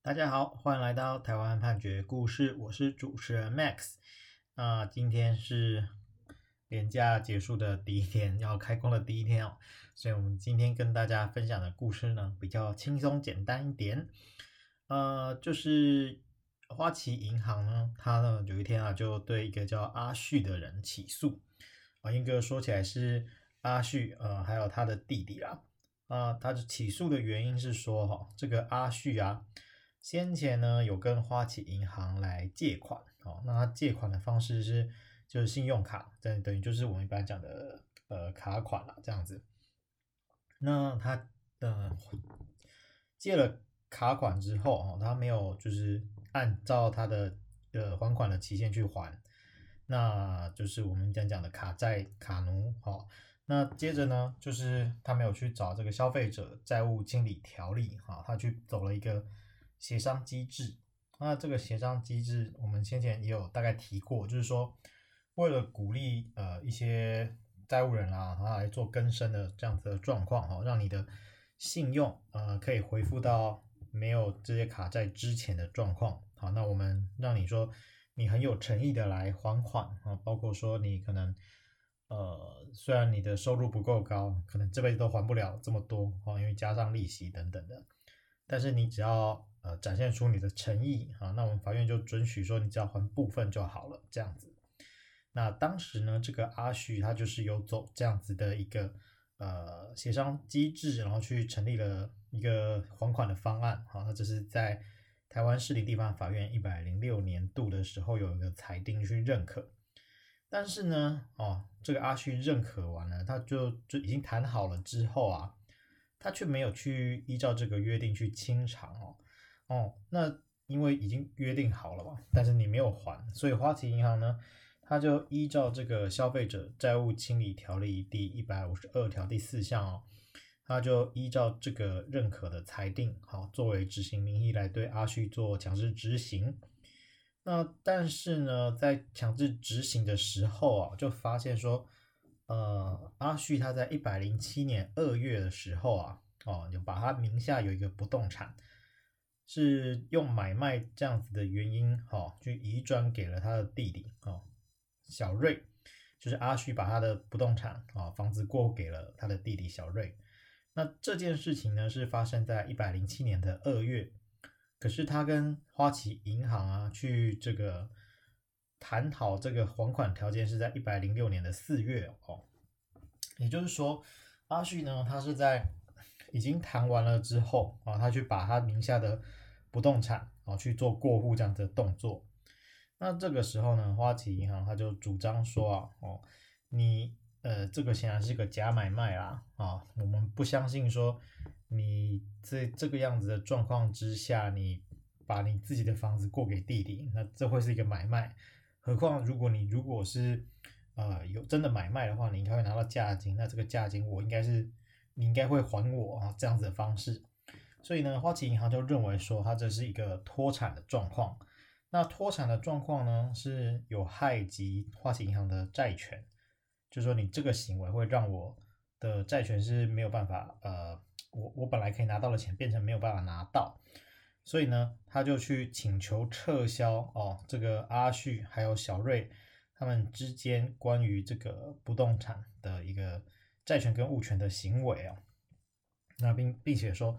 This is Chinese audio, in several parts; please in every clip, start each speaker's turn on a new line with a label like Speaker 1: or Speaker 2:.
Speaker 1: 大家好，欢迎来到台湾判决故事，我是主持人 Max。那今天是连假结束的第一天，要开工的第一天哦，所以我们今天跟大家分享的故事呢，比较轻松简单一点。呃，就是花旗银行呢，它呢有一天啊，就对一个叫阿旭的人起诉啊，应该说起来是阿旭呃，还有他的弟弟啊，啊，他的起诉的原因是说哈，这个阿旭啊。先前呢，有跟花旗银行来借款，哦，那他借款的方式是就是信用卡，等等于就是我们一般讲的呃卡款啦，这样子。那他呃借了卡款之后，哦，他没有就是按照他的呃还款的期限去还，那就是我们讲讲的卡债卡奴，哦，那接着呢，就是他没有去找这个消费者债务清理条例，哈，他去走了一个。协商机制，那这个协商机制，我们先前也有大概提过，就是说，为了鼓励呃一些债务人啊，他来做更生的这样子的状况哈，让你的信用呃可以恢复到没有这些卡债之前的状况。好，那我们让你说你很有诚意的来还款啊，包括说你可能呃虽然你的收入不够高，可能这辈子都还不了这么多啊，因为加上利息等等的，但是你只要呃，展现出你的诚意啊，那我们法院就准许说，你只要还部分就好了，这样子。那当时呢，这个阿旭他就是有走这样子的一个呃协商机制，然后去成立了一个还款的方案。好，那这是在台湾市立地方法院一百零六年度的时候有一个裁定去认可。但是呢，哦，这个阿旭认可完了，他就就已经谈好了之后啊，他却没有去依照这个约定去清偿哦。哦，那因为已经约定好了嘛，但是你没有还，所以花旗银行呢，它就依照这个消费者债务清理条例第一百五十二条第四项哦，它就依照这个认可的裁定，好，作为执行名义来对阿旭做强制执行。那但是呢，在强制执行的时候啊，就发现说，呃，阿旭他在一百零七年二月的时候啊，哦，就把他名下有一个不动产。是用买卖这样子的原因，哈，去移转给了他的弟弟，哦，小瑞，就是阿旭把他的不动产啊房子过户给了他的弟弟小瑞。那这件事情呢，是发生在一百零七年的二月，可是他跟花旗银行啊去这个谈好这个还款条件是在一百零六年的四月哦，也就是说，阿旭呢，他是在已经谈完了之后啊，他去把他名下的不动产啊去做过户这样子的动作，那这个时候呢，花旗银行他就主张说啊，哦，你呃这个显然是个假买卖啦，啊，我们不相信说你在这个样子的状况之下，你把你自己的房子过给弟弟，那这会是一个买卖，何况如果你如果是呃有真的买卖的话，你应该会拿到价金，那这个价金我应该是你应该会还我啊这样子的方式。所以呢，花旗银行就认为说，它这是一个脱产的状况。那脱产的状况呢，是有害及花旗银行的债权，就说你这个行为会让我的债权是没有办法，呃，我我本来可以拿到的钱变成没有办法拿到。所以呢，他就去请求撤销哦，这个阿旭还有小瑞他们之间关于这个不动产的一个债权跟物权的行为啊、哦。那并并且说。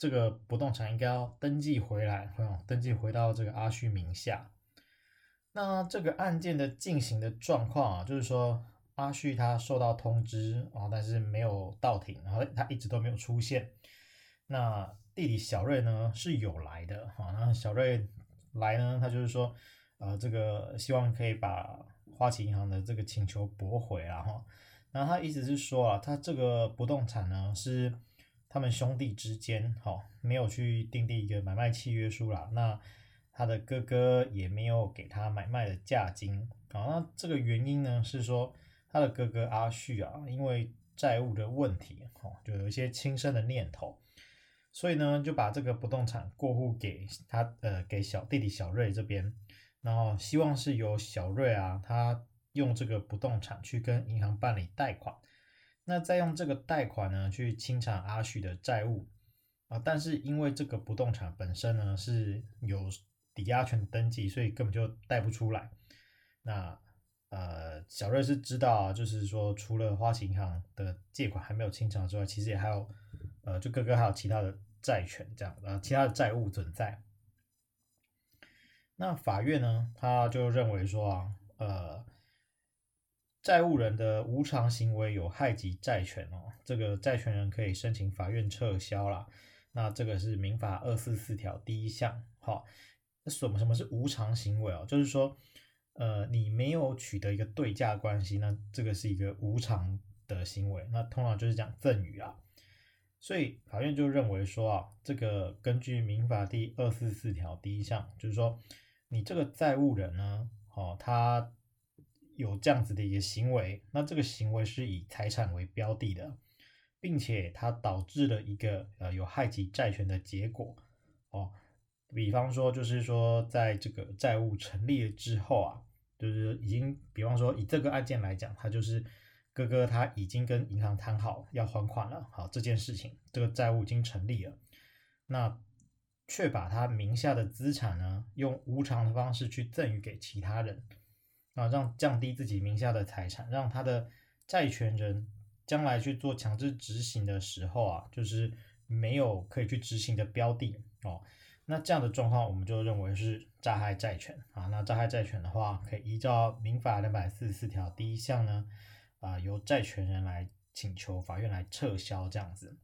Speaker 1: 这个不动产应该要登记回来，登记回到这个阿旭名下。那这个案件的进行的状况啊，就是说阿旭他收到通知啊，但是没有到庭，然后他一直都没有出现。那弟弟小瑞呢是有来的啊，那小瑞来呢，他就是说，呃，这个希望可以把花旗银行的这个请求驳回啊哈。那他意思是说啊，他这个不动产呢是。他们兄弟之间，好，没有去订立一个买卖契约书啦。那他的哥哥也没有给他买卖的价金。好，那这个原因呢，是说他的哥哥阿旭啊，因为债务的问题，哦，就有一些轻生的念头，所以呢，就把这个不动产过户给他，呃，给小弟弟小瑞这边，然后希望是由小瑞啊，他用这个不动产去跟银行办理贷款。那再用这个贷款呢，去清偿阿旭的债务，啊，但是因为这个不动产本身呢是有抵押权登记，所以根本就贷不出来。那呃，小瑞是知道，就是说除了花旗银行的借款还没有清偿之外，其实也还有呃，就哥哥还有其他的债权这样，呃，其他的债务存在。那法院呢，他就认为说啊，呃，债务人的无偿行为有害及债权哦，这个债权人可以申请法院撤销啦。那这个是民法二四四条第一项。好，什么什么是无偿行为哦？就是说，呃，你没有取得一个对价关系，那这个是一个无偿的行为。那通常就是讲赠与啊。所以法院就认为说啊，这个根据民法第二四四条第一项，就是说。你这个债务人呢，哦，他有这样子的一个行为，那这个行为是以财产为标的的，并且它导致了一个呃有害及债权的结果，哦，比方说就是说在这个债务成立了之后啊，就是已经，比方说以这个案件来讲，他就是哥哥他已经跟银行谈好要还款了，好，这件事情这个债务已经成立了，那。却把他名下的资产呢，用无偿的方式去赠与给其他人，啊，让降低自己名下的财产，让他的债权人将来去做强制执行的时候啊，就是没有可以去执行的标的哦。那这样的状况，我们就认为是诈害债权啊。那诈害债权的话，可以依照民法两百四十四条第一项呢，啊，由债权人来请求法院来撤销这样子。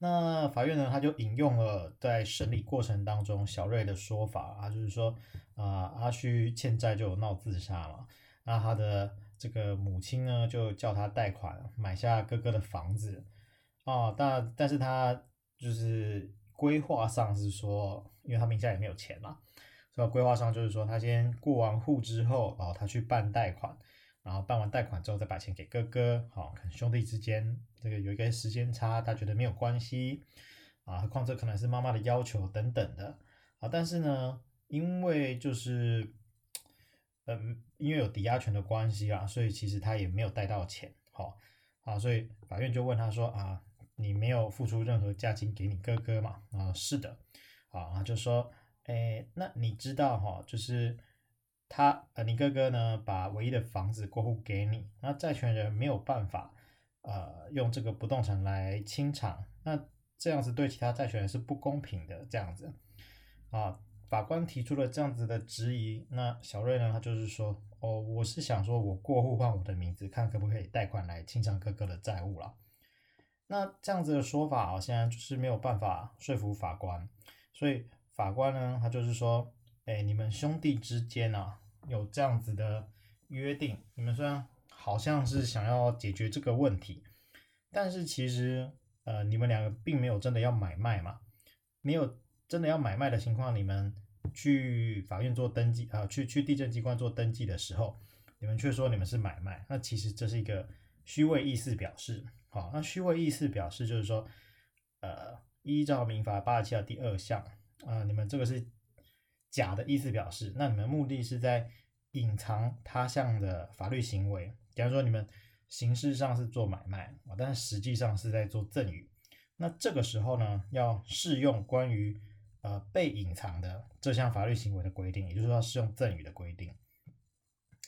Speaker 1: 那法院呢，他就引用了在审理过程当中小瑞的说法啊，就是说啊，阿虚欠债就有闹自杀嘛，那他的这个母亲呢就叫他贷款买下哥哥的房子啊，但但是他就是规划上是说，因为他名下也没有钱嘛，所以规划上就是说他先过完户之后啊，他去办贷款。然后办完贷款之后再把钱给哥哥，好，可能兄弟之间这个有一个时间差，他觉得没有关系啊，何况这可能是妈妈的要求等等的啊。但是呢，因为就是，嗯，因为有抵押权的关系啊，所以其实他也没有贷到钱，好，啊，所以法院就问他说啊，你没有付出任何价金给你哥哥嘛？啊，是的，啊，就说，哎，那你知道哈，就是。他呃，你哥哥呢，把唯一的房子过户给你，那债权人没有办法，呃，用这个不动产来清偿，那这样子对其他债权人是不公平的，这样子，啊，法官提出了这样子的质疑，那小瑞呢，他就是说，哦，我是想说我过户换我的名字，看可不可以贷款来清偿哥哥的债务啦。那这样子的说法好像就是没有办法说服法官，所以法官呢，他就是说。哎，你们兄弟之间啊，有这样子的约定。你们虽然好像是想要解决这个问题，但是其实呃，你们两个并没有真的要买卖嘛。没有真的要买卖的情况，你们去法院做登记啊、呃，去去地震机关做登记的时候，你们却说你们是买卖，那其实这是一个虚伪意思表示。好，那虚伪意思表示就是说，呃，依照民法八十七条第二项啊、你们这个是。假的意思表示，那你们目的是在隐藏他项的法律行为，假如说你们形式上是做买卖啊，但实际上是在做赠与，那这个时候呢，要适用关于呃被隐藏的这项法律行为的规定，也就是说要适用赠与的规定。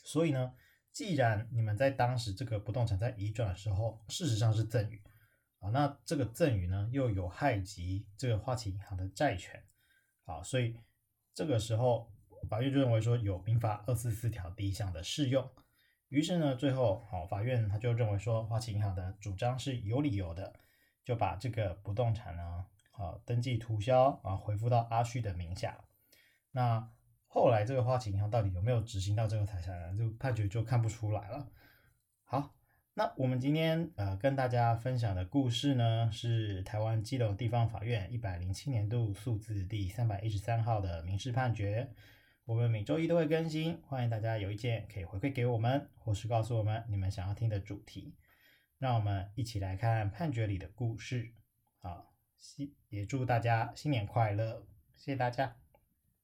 Speaker 1: 所以呢，既然你们在当时这个不动产在移转的时候，事实上是赠与啊，那这个赠与呢又有害及这个花旗银行的债权，好，所以。这个时候，法院就认为说有民法二四四条第一项的适用，于是呢，最后好，法院他就认为说花旗银行的主张是有理由的，就把这个不动产呢，好登记涂销啊，回复到阿旭的名下。那后来这个花旗银行到底有没有执行到这个财产呢？就判决就看不出来了。好。那我们今天呃跟大家分享的故事呢，是台湾基隆地方法院一百零七年度诉字第三百一十三号的民事判决。我们每周一都会更新，欢迎大家有意见可以回馈给我们，或是告诉我们你们想要听的主题。让我们一起来看判决里的故事。好，也祝大家新年快乐，谢谢大家。